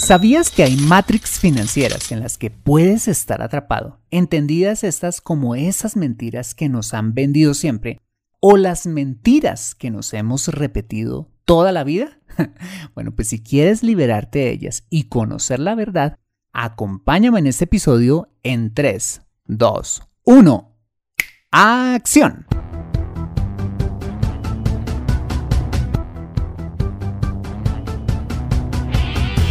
¿Sabías que hay matrix financieras en las que puedes estar atrapado? Entendidas estas como esas mentiras que nos han vendido siempre o las mentiras que nos hemos repetido toda la vida? bueno, pues si quieres liberarte de ellas y conocer la verdad, acompáñame en este episodio en 3, 2, 1. ¡Acción!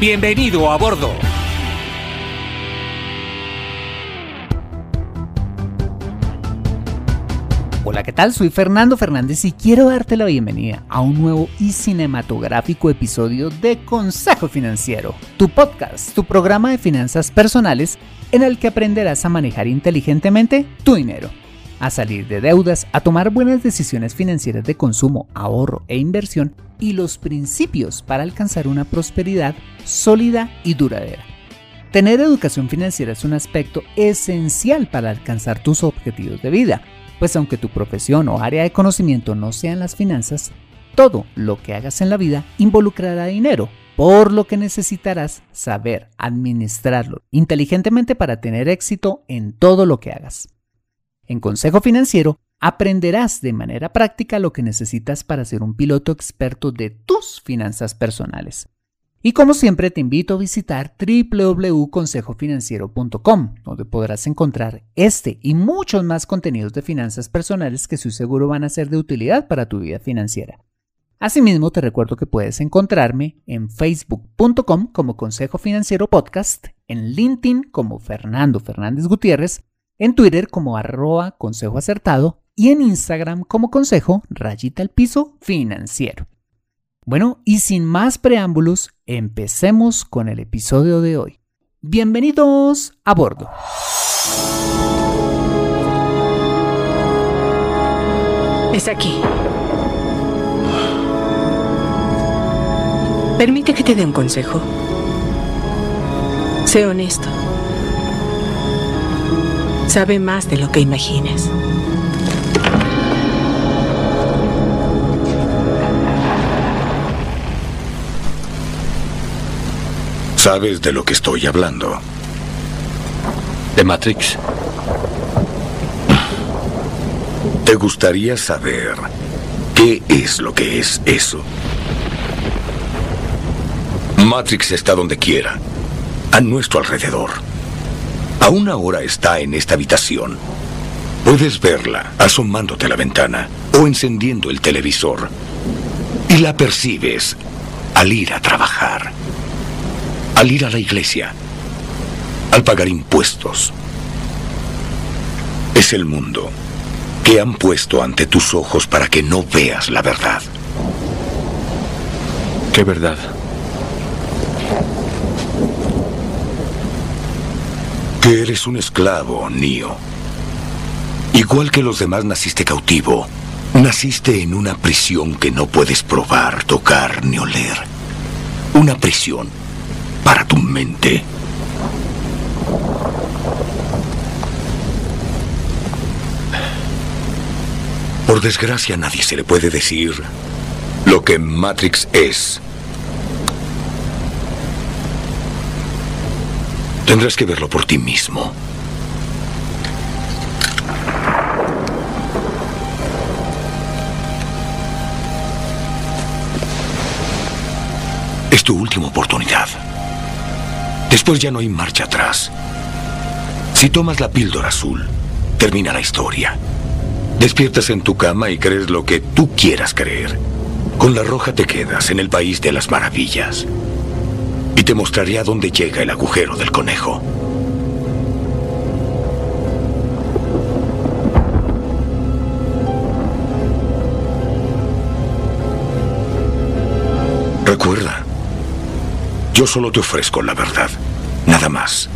Bienvenido a bordo. Hola, ¿qué tal? Soy Fernando Fernández y quiero darte la bienvenida a un nuevo y cinematográfico episodio de Consejo Financiero, tu podcast, tu programa de finanzas personales en el que aprenderás a manejar inteligentemente tu dinero, a salir de deudas, a tomar buenas decisiones financieras de consumo, ahorro e inversión y los principios para alcanzar una prosperidad sólida y duradera. Tener educación financiera es un aspecto esencial para alcanzar tus objetivos de vida, pues aunque tu profesión o área de conocimiento no sean las finanzas, todo lo que hagas en la vida involucrará dinero, por lo que necesitarás saber administrarlo inteligentemente para tener éxito en todo lo que hagas. En Consejo Financiero aprenderás de manera práctica lo que necesitas para ser un piloto experto de tus finanzas personales. Y como siempre te invito a visitar www.consejofinanciero.com, donde podrás encontrar este y muchos más contenidos de finanzas personales que estoy seguro van a ser de utilidad para tu vida financiera. Asimismo, te recuerdo que puedes encontrarme en facebook.com como Consejo Financiero Podcast, en LinkedIn como Fernando Fernández Gutiérrez, en Twitter como arroba consejo acertado y en Instagram como consejo rayita al piso financiero. Bueno, y sin más preámbulos, empecemos con el episodio de hoy. Bienvenidos a bordo. Es aquí. Permite que te dé un consejo. Sé honesto. Sabe más de lo que imaginas. Sabes de lo que estoy hablando. ¿De Matrix? ¿Te gustaría saber qué es lo que es eso? Matrix está donde quiera, a nuestro alrededor. Aún ahora está en esta habitación. Puedes verla asomándote a la ventana o encendiendo el televisor. Y la percibes al ir a trabajar al ir a la iglesia, al pagar impuestos. Es el mundo que han puesto ante tus ojos para que no veas la verdad. ¿Qué verdad? Eres un esclavo, Nio. Igual que los demás naciste cautivo. Naciste en una prisión que no puedes probar, tocar ni oler. Una prisión para tu mente. Por desgracia, a nadie se le puede decir lo que Matrix es. Tendrás que verlo por ti mismo. Es tu última oportunidad. Después ya no hay marcha atrás. Si tomas la píldora azul, termina la historia. Despiertas en tu cama y crees lo que tú quieras creer. Con la roja te quedas en el país de las maravillas. Y te mostraré a dónde llega el agujero del conejo. Recuerda, Yo solo te ofrezco la verdad. Nada más.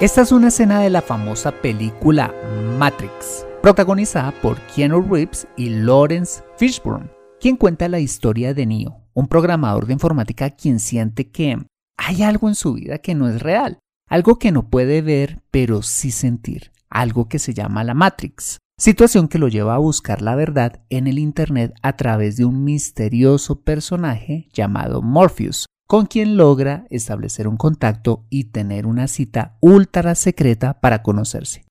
Esta es una escena de la famosa película Matrix, protagonizada por Keanu Reeves y Lawrence Fishburne, quien cuenta la historia de Neo, un programador de informática quien siente que hay algo en su vida que no es real, algo que no puede ver pero sí sentir, algo que se llama la Matrix, situación que lo lleva a buscar la verdad en el Internet a través de un misterioso personaje llamado Morpheus, con quien logra establecer un contacto y tener una cita ultra secreta para conocerse.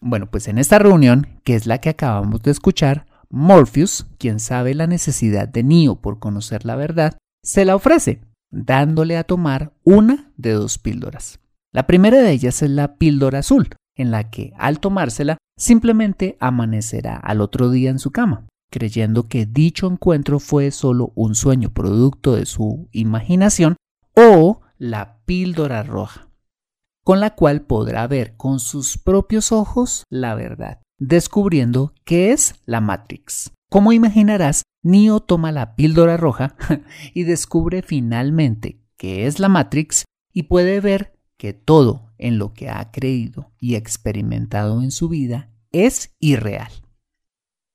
Bueno, pues en esta reunión, que es la que acabamos de escuchar, Morpheus, quien sabe la necesidad de Neo por conocer la verdad, se la ofrece, dándole a tomar una de dos píldoras. La primera de ellas es la píldora azul, en la que, al tomársela, simplemente amanecerá al otro día en su cama creyendo que dicho encuentro fue solo un sueño producto de su imaginación, o la píldora roja, con la cual podrá ver con sus propios ojos la verdad, descubriendo qué es la Matrix. Como imaginarás, Neo toma la píldora roja y descubre finalmente qué es la Matrix y puede ver que todo en lo que ha creído y experimentado en su vida es irreal.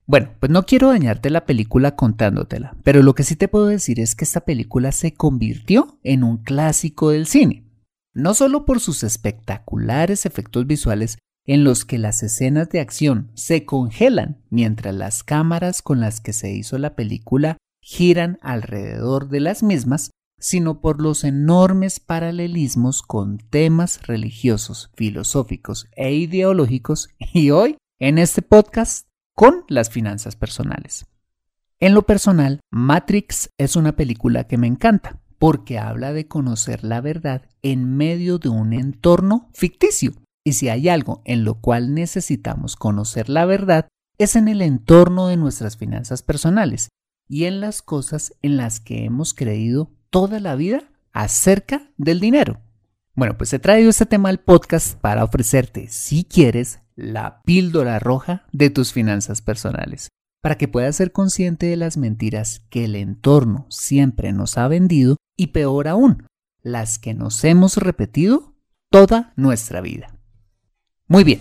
Bueno, pues no quiero dañarte la película contándotela, pero lo que sí te puedo decir es que esta película se convirtió en un clásico del cine, no solo por sus espectaculares efectos visuales en los que las escenas de acción se congelan mientras las cámaras con las que se hizo la película giran alrededor de las mismas, sino por los enormes paralelismos con temas religiosos, filosóficos e ideológicos y hoy en este podcast con las finanzas personales. En lo personal, Matrix es una película que me encanta porque habla de conocer la verdad en medio de un entorno ficticio. Y si hay algo en lo cual necesitamos conocer la verdad, es en el entorno de nuestras finanzas personales y en las cosas en las que hemos creído toda la vida acerca del dinero. Bueno, pues he traído este tema al podcast para ofrecerte, si quieres, la píldora roja de tus finanzas personales, para que puedas ser consciente de las mentiras que el entorno siempre nos ha vendido y peor aún, las que nos hemos repetido toda nuestra vida. Muy bien,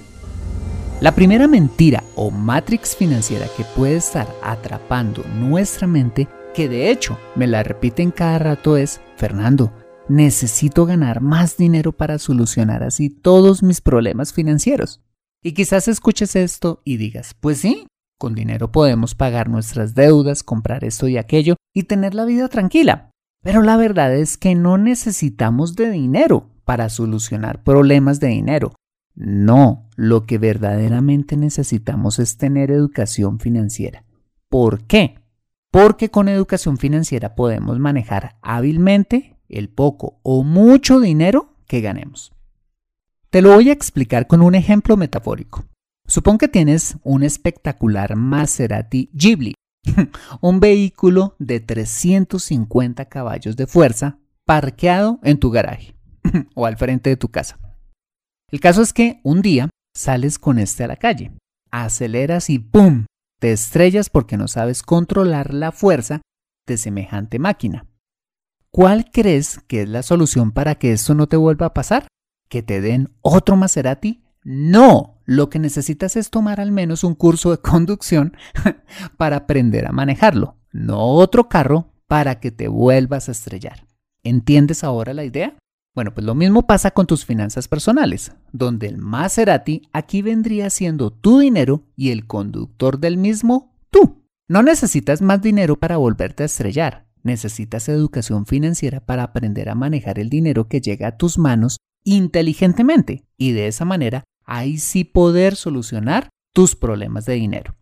la primera mentira o matrix financiera que puede estar atrapando nuestra mente, que de hecho me la repiten cada rato es, Fernando, necesito ganar más dinero para solucionar así todos mis problemas financieros. Y quizás escuches esto y digas, pues sí, con dinero podemos pagar nuestras deudas, comprar esto y aquello y tener la vida tranquila. Pero la verdad es que no necesitamos de dinero para solucionar problemas de dinero. No, lo que verdaderamente necesitamos es tener educación financiera. ¿Por qué? Porque con educación financiera podemos manejar hábilmente el poco o mucho dinero que ganemos. Te lo voy a explicar con un ejemplo metafórico. Supón que tienes un espectacular Maserati Ghibli, un vehículo de 350 caballos de fuerza parqueado en tu garaje o al frente de tu casa. El caso es que un día sales con este a la calle, aceleras y ¡pum! te estrellas porque no sabes controlar la fuerza de semejante máquina. ¿Cuál crees que es la solución para que esto no te vuelva a pasar? que te den otro Maserati? No, lo que necesitas es tomar al menos un curso de conducción para aprender a manejarlo, no otro carro para que te vuelvas a estrellar. ¿Entiendes ahora la idea? Bueno, pues lo mismo pasa con tus finanzas personales, donde el Maserati aquí vendría siendo tu dinero y el conductor del mismo tú. No necesitas más dinero para volverte a estrellar, necesitas educación financiera para aprender a manejar el dinero que llega a tus manos inteligentemente y de esa manera ahí sí poder solucionar tus problemas de dinero.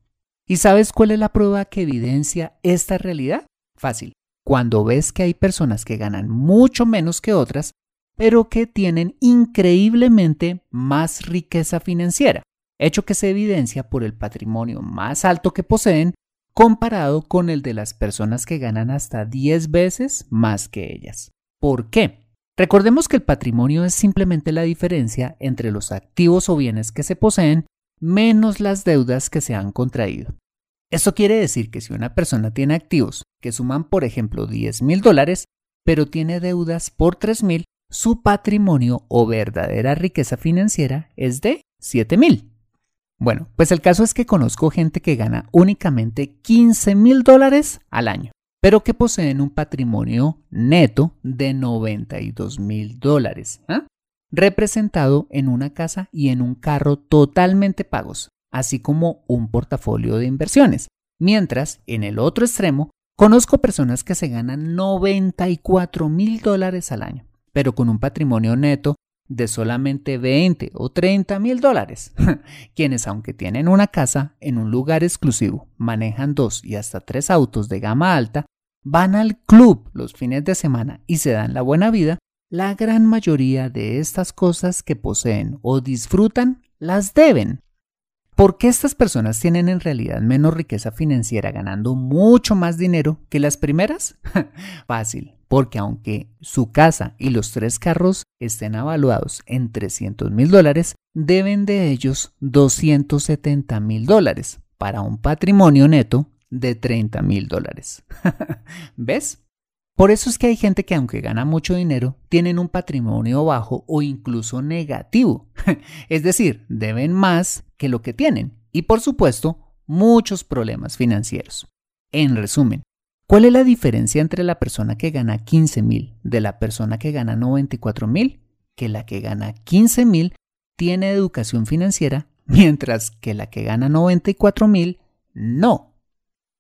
¿Y sabes cuál es la prueba que evidencia esta realidad? Fácil. Cuando ves que hay personas que ganan mucho menos que otras, pero que tienen increíblemente más riqueza financiera, hecho que se evidencia por el patrimonio más alto que poseen comparado con el de las personas que ganan hasta 10 veces más que ellas. ¿Por qué? Recordemos que el patrimonio es simplemente la diferencia entre los activos o bienes que se poseen menos las deudas que se han contraído. Esto quiere decir que si una persona tiene activos que suman, por ejemplo, 10 mil dólares, pero tiene deudas por 3 mil, su patrimonio o verdadera riqueza financiera es de 7 mil. Bueno, pues el caso es que conozco gente que gana únicamente 15 mil dólares al año, pero que poseen un patrimonio neto de 92 mil dólares, ¿ah? representado en una casa y en un carro totalmente pagos, así como un portafolio de inversiones. Mientras, en el otro extremo, conozco personas que se ganan 94 mil dólares al año, pero con un patrimonio neto de solamente 20 o 30 mil dólares, quienes aunque tienen una casa en un lugar exclusivo, manejan dos y hasta tres autos de gama alta, van al club los fines de semana y se dan la buena vida, la gran mayoría de estas cosas que poseen o disfrutan las deben. ¿Por qué estas personas tienen en realidad menos riqueza financiera ganando mucho más dinero que las primeras? Fácil, porque aunque su casa y los tres carros estén avaluados en 300 mil dólares, deben de ellos 270 mil dólares para un patrimonio neto de 30 mil dólares. ¿Ves? Por eso es que hay gente que aunque gana mucho dinero, tienen un patrimonio bajo o incluso negativo. es decir, deben más que lo que tienen. Y por supuesto, muchos problemas financieros. En resumen, ¿cuál es la diferencia entre la persona que gana 15 mil de la persona que gana 94 mil? Que la que gana 15 mil tiene educación financiera, mientras que la que gana 94 mil no.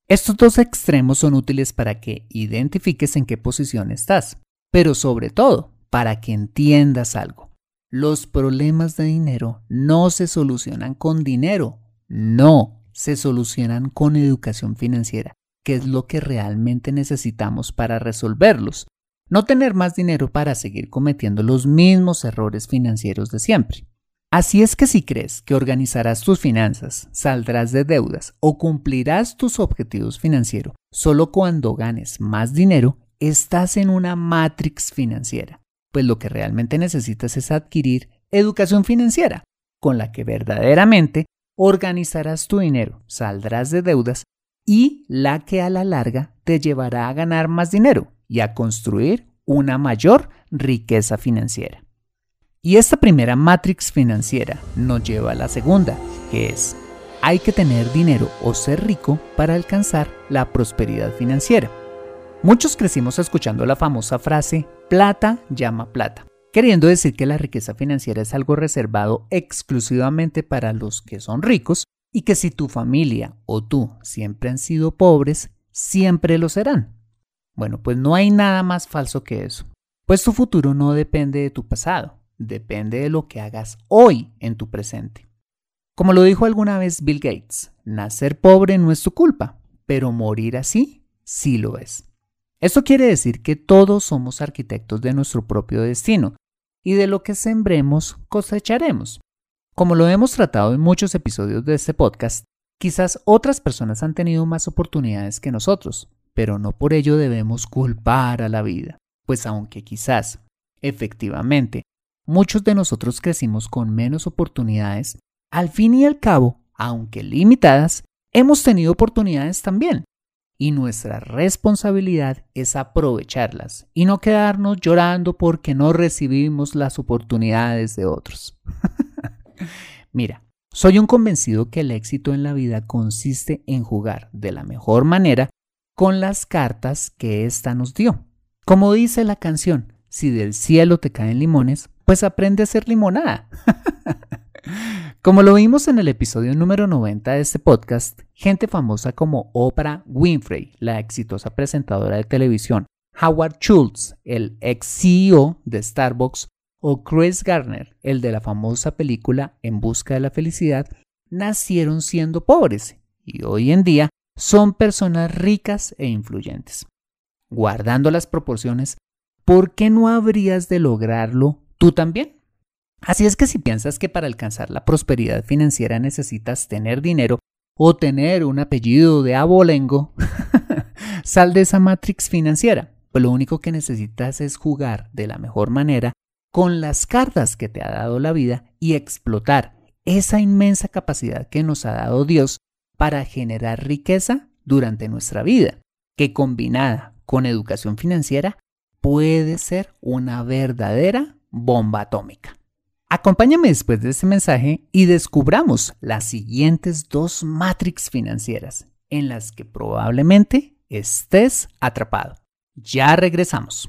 Estos dos extremos son útiles para que identifiques en qué posición estás, pero sobre todo para que entiendas algo. Los problemas de dinero no se solucionan con dinero, no, se solucionan con educación financiera, que es lo que realmente necesitamos para resolverlos. No tener más dinero para seguir cometiendo los mismos errores financieros de siempre. Así es que si crees que organizarás tus finanzas, saldrás de deudas o cumplirás tus objetivos financieros solo cuando ganes más dinero, estás en una matrix financiera. Pues lo que realmente necesitas es adquirir educación financiera, con la que verdaderamente organizarás tu dinero, saldrás de deudas y la que a la larga te llevará a ganar más dinero y a construir una mayor riqueza financiera. Y esta primera matrix financiera nos lleva a la segunda, que es, hay que tener dinero o ser rico para alcanzar la prosperidad financiera. Muchos crecimos escuchando la famosa frase, plata llama plata, queriendo decir que la riqueza financiera es algo reservado exclusivamente para los que son ricos y que si tu familia o tú siempre han sido pobres, siempre lo serán. Bueno, pues no hay nada más falso que eso, pues tu futuro no depende de tu pasado, depende de lo que hagas hoy en tu presente. Como lo dijo alguna vez Bill Gates, nacer pobre no es tu culpa, pero morir así sí lo es. Esto quiere decir que todos somos arquitectos de nuestro propio destino y de lo que sembremos cosecharemos. Como lo hemos tratado en muchos episodios de este podcast, quizás otras personas han tenido más oportunidades que nosotros, pero no por ello debemos culpar a la vida, pues aunque quizás, efectivamente, muchos de nosotros crecimos con menos oportunidades, al fin y al cabo, aunque limitadas, hemos tenido oportunidades también. Y nuestra responsabilidad es aprovecharlas y no quedarnos llorando porque no recibimos las oportunidades de otros. Mira, soy un convencido que el éxito en la vida consiste en jugar de la mejor manera con las cartas que ésta nos dio. Como dice la canción, si del cielo te caen limones, pues aprende a hacer limonada. como lo vimos en el episodio número 90 de este podcast, gente famosa como Oprah Winfrey, la exitosa presentadora de televisión, Howard Schultz, el ex CEO de Starbucks, o Chris Garner, el de la famosa película En Busca de la Felicidad, nacieron siendo pobres y hoy en día son personas ricas e influyentes. Guardando las proporciones, ¿por qué no habrías de lograrlo tú también? Así es que si piensas que para alcanzar la prosperidad financiera necesitas tener dinero o tener un apellido de abolengo, sal de esa matrix financiera. Lo único que necesitas es jugar de la mejor manera con las cartas que te ha dado la vida y explotar esa inmensa capacidad que nos ha dado Dios para generar riqueza durante nuestra vida, que combinada con educación financiera puede ser una verdadera bomba atómica. Acompáñame después de este mensaje y descubramos las siguientes dos matrix financieras en las que probablemente estés atrapado. Ya regresamos.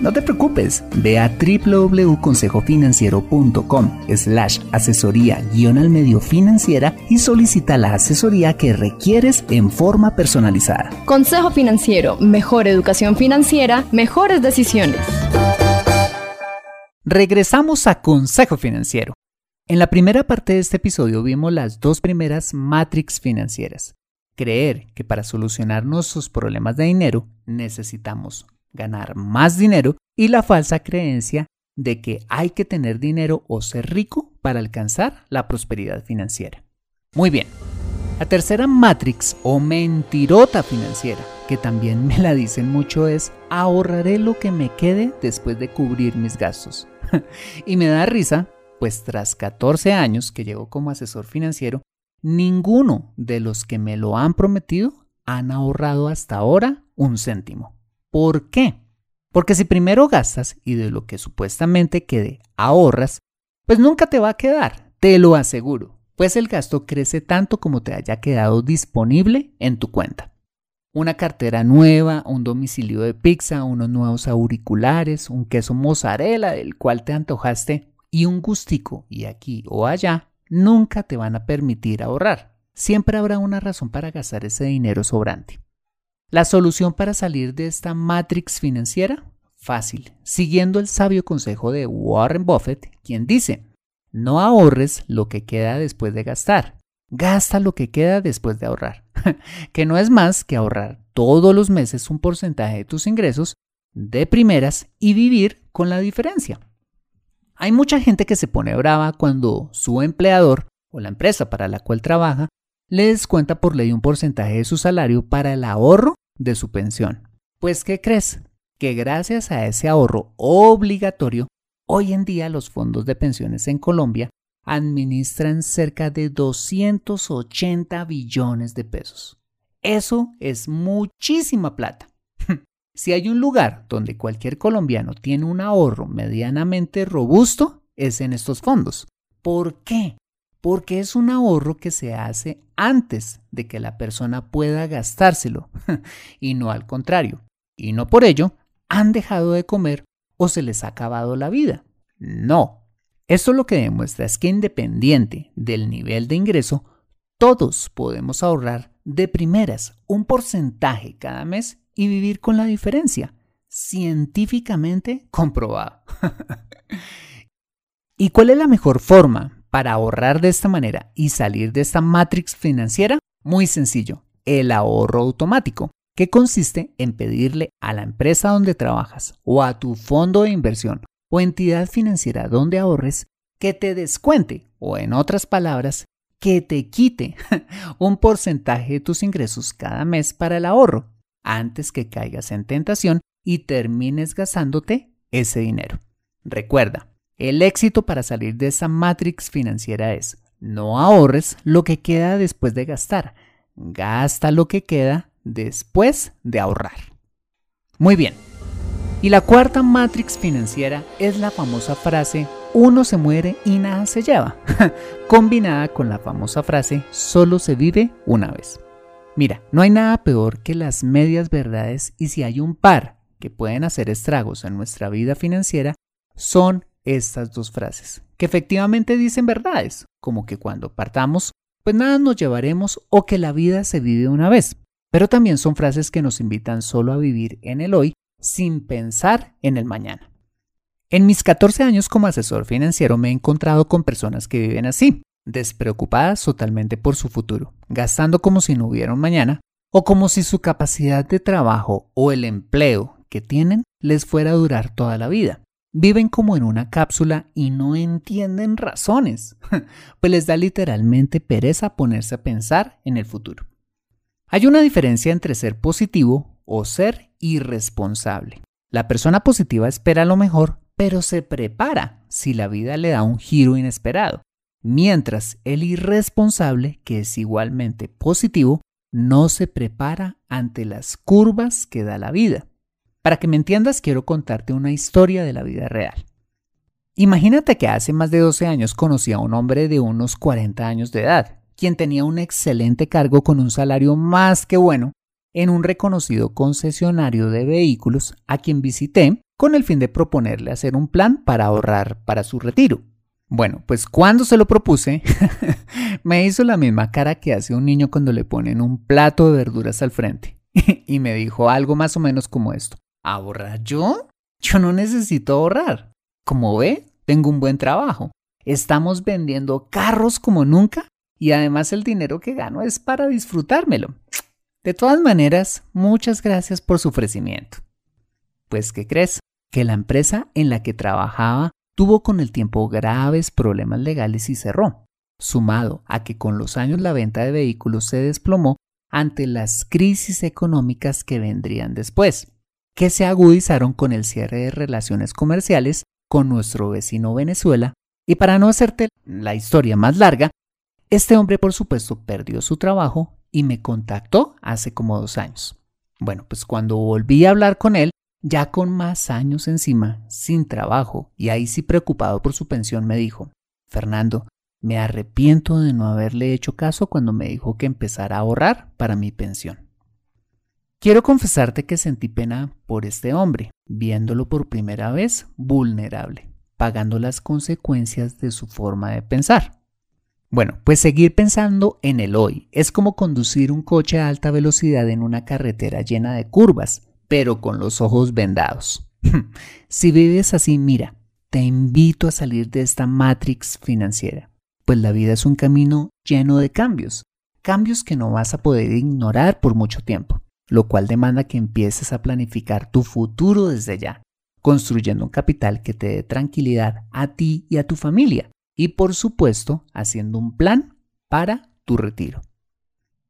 no te preocupes, ve a www.consejofinanciero.com slash asesoría guion al medio financiera y solicita la asesoría que requieres en forma personalizada. Consejo Financiero, mejor educación financiera, mejores decisiones. Regresamos a Consejo Financiero. En la primera parte de este episodio vimos las dos primeras matrix financieras. Creer que para solucionar nuestros problemas de dinero necesitamos ganar más dinero y la falsa creencia de que hay que tener dinero o ser rico para alcanzar la prosperidad financiera. Muy bien, la tercera matrix o mentirota financiera, que también me la dicen mucho, es ahorraré lo que me quede después de cubrir mis gastos. y me da risa, pues tras 14 años que llevo como asesor financiero, ninguno de los que me lo han prometido han ahorrado hasta ahora un céntimo. ¿Por qué? Porque si primero gastas y de lo que supuestamente quede ahorras, pues nunca te va a quedar, te lo aseguro, pues el gasto crece tanto como te haya quedado disponible en tu cuenta. Una cartera nueva, un domicilio de pizza, unos nuevos auriculares, un queso mozzarella del cual te antojaste y un gustico y aquí o allá nunca te van a permitir ahorrar. Siempre habrá una razón para gastar ese dinero sobrante. La solución para salir de esta matrix financiera? Fácil, siguiendo el sabio consejo de Warren Buffett, quien dice, no ahorres lo que queda después de gastar, gasta lo que queda después de ahorrar, que no es más que ahorrar todos los meses un porcentaje de tus ingresos de primeras y vivir con la diferencia. Hay mucha gente que se pone brava cuando su empleador o la empresa para la cual trabaja le descuenta por ley un porcentaje de su salario para el ahorro de su pensión. Pues, ¿qué crees? Que gracias a ese ahorro obligatorio, hoy en día los fondos de pensiones en Colombia administran cerca de 280 billones de pesos. Eso es muchísima plata. si hay un lugar donde cualquier colombiano tiene un ahorro medianamente robusto, es en estos fondos. ¿Por qué? Porque es un ahorro que se hace antes de que la persona pueda gastárselo y no al contrario. Y no por ello han dejado de comer o se les ha acabado la vida. No. Esto lo que demuestra es que independiente del nivel de ingreso, todos podemos ahorrar de primeras un porcentaje cada mes y vivir con la diferencia, científicamente comprobado. ¿Y cuál es la mejor forma para ahorrar de esta manera y salir de esta matrix financiera? Muy sencillo, el ahorro automático, que consiste en pedirle a la empresa donde trabajas o a tu fondo de inversión o entidad financiera donde ahorres que te descuente o en otras palabras, que te quite un porcentaje de tus ingresos cada mes para el ahorro antes que caigas en tentación y termines gastándote ese dinero. Recuerda, el éxito para salir de esa matrix financiera es no ahorres lo que queda después de gastar, gasta lo que queda después de ahorrar. Muy bien. Y la cuarta matrix financiera es la famosa frase uno se muere y nada se lleva, combinada con la famosa frase solo se vive una vez. Mira, no hay nada peor que las medias verdades y si hay un par que pueden hacer estragos en nuestra vida financiera, son estas dos frases, que efectivamente dicen verdades, como que cuando partamos, pues nada nos llevaremos o que la vida se vive una vez, pero también son frases que nos invitan solo a vivir en el hoy sin pensar en el mañana. En mis 14 años como asesor financiero me he encontrado con personas que viven así, despreocupadas totalmente por su futuro, gastando como si no hubiera un mañana, o como si su capacidad de trabajo o el empleo que tienen les fuera a durar toda la vida. Viven como en una cápsula y no entienden razones, pues les da literalmente pereza ponerse a pensar en el futuro. Hay una diferencia entre ser positivo o ser irresponsable. La persona positiva espera lo mejor, pero se prepara si la vida le da un giro inesperado, mientras el irresponsable, que es igualmente positivo, no se prepara ante las curvas que da la vida. Para que me entiendas, quiero contarte una historia de la vida real. Imagínate que hace más de 12 años conocí a un hombre de unos 40 años de edad, quien tenía un excelente cargo con un salario más que bueno en un reconocido concesionario de vehículos a quien visité con el fin de proponerle hacer un plan para ahorrar para su retiro. Bueno, pues cuando se lo propuse, me hizo la misma cara que hace un niño cuando le ponen un plato de verduras al frente y me dijo algo más o menos como esto. ¿Ahorrar yo? Yo no necesito ahorrar. Como ve, tengo un buen trabajo. Estamos vendiendo carros como nunca y además el dinero que gano es para disfrutármelo. De todas maneras, muchas gracias por su ofrecimiento. Pues, ¿qué crees? Que la empresa en la que trabajaba tuvo con el tiempo graves problemas legales y cerró, sumado a que con los años la venta de vehículos se desplomó ante las crisis económicas que vendrían después que se agudizaron con el cierre de relaciones comerciales con nuestro vecino Venezuela, y para no hacerte la historia más larga, este hombre por supuesto perdió su trabajo y me contactó hace como dos años. Bueno, pues cuando volví a hablar con él, ya con más años encima, sin trabajo y ahí sí preocupado por su pensión, me dijo, Fernando, me arrepiento de no haberle hecho caso cuando me dijo que empezara a ahorrar para mi pensión. Quiero confesarte que sentí pena por este hombre, viéndolo por primera vez vulnerable, pagando las consecuencias de su forma de pensar. Bueno, pues seguir pensando en el hoy es como conducir un coche a alta velocidad en una carretera llena de curvas, pero con los ojos vendados. si vives así, mira, te invito a salir de esta matrix financiera, pues la vida es un camino lleno de cambios, cambios que no vas a poder ignorar por mucho tiempo lo cual demanda que empieces a planificar tu futuro desde ya, construyendo un capital que te dé tranquilidad a ti y a tu familia, y por supuesto haciendo un plan para tu retiro.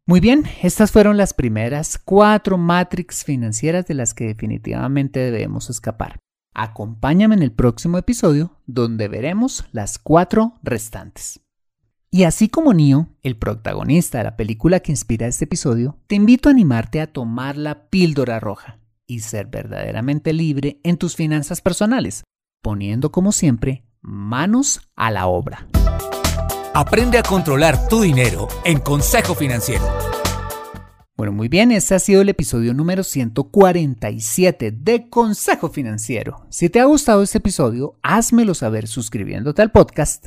Muy bien, estas fueron las primeras cuatro matrix financieras de las que definitivamente debemos escapar. Acompáñame en el próximo episodio donde veremos las cuatro restantes. Y así como Neo, el protagonista de la película que inspira este episodio, te invito a animarte a tomar la píldora roja y ser verdaderamente libre en tus finanzas personales, poniendo como siempre manos a la obra. Aprende a controlar tu dinero en Consejo Financiero. Bueno, muy bien, este ha sido el episodio número 147 de Consejo Financiero. Si te ha gustado este episodio, házmelo saber suscribiéndote al podcast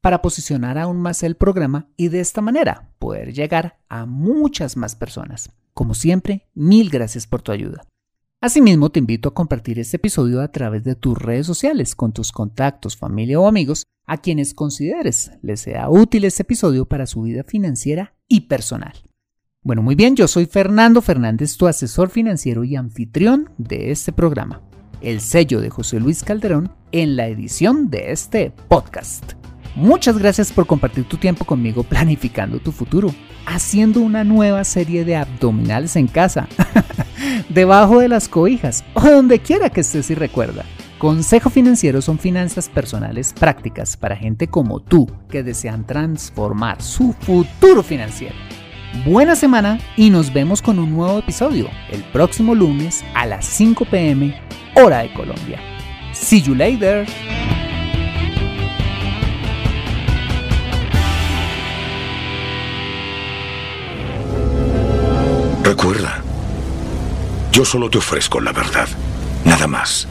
para posicionar aún más el programa y de esta manera poder llegar a muchas más personas. Como siempre, mil gracias por tu ayuda. Asimismo, te invito a compartir este episodio a través de tus redes sociales con tus contactos, familia o amigos a quienes consideres les sea útil este episodio para su vida financiera y personal. Bueno, muy bien, yo soy Fernando Fernández, tu asesor financiero y anfitrión de este programa. El sello de José Luis Calderón en la edición de este podcast. Muchas gracias por compartir tu tiempo conmigo planificando tu futuro, haciendo una nueva serie de abdominales en casa, debajo de las cobijas o donde quiera que estés y recuerda. Consejo Financiero son finanzas personales prácticas para gente como tú que desean transformar su futuro financiero. Buena semana y nos vemos con un nuevo episodio el próximo lunes a las 5 pm hora de Colombia. See you later. Yo solo te ofrezco la verdad, nada más.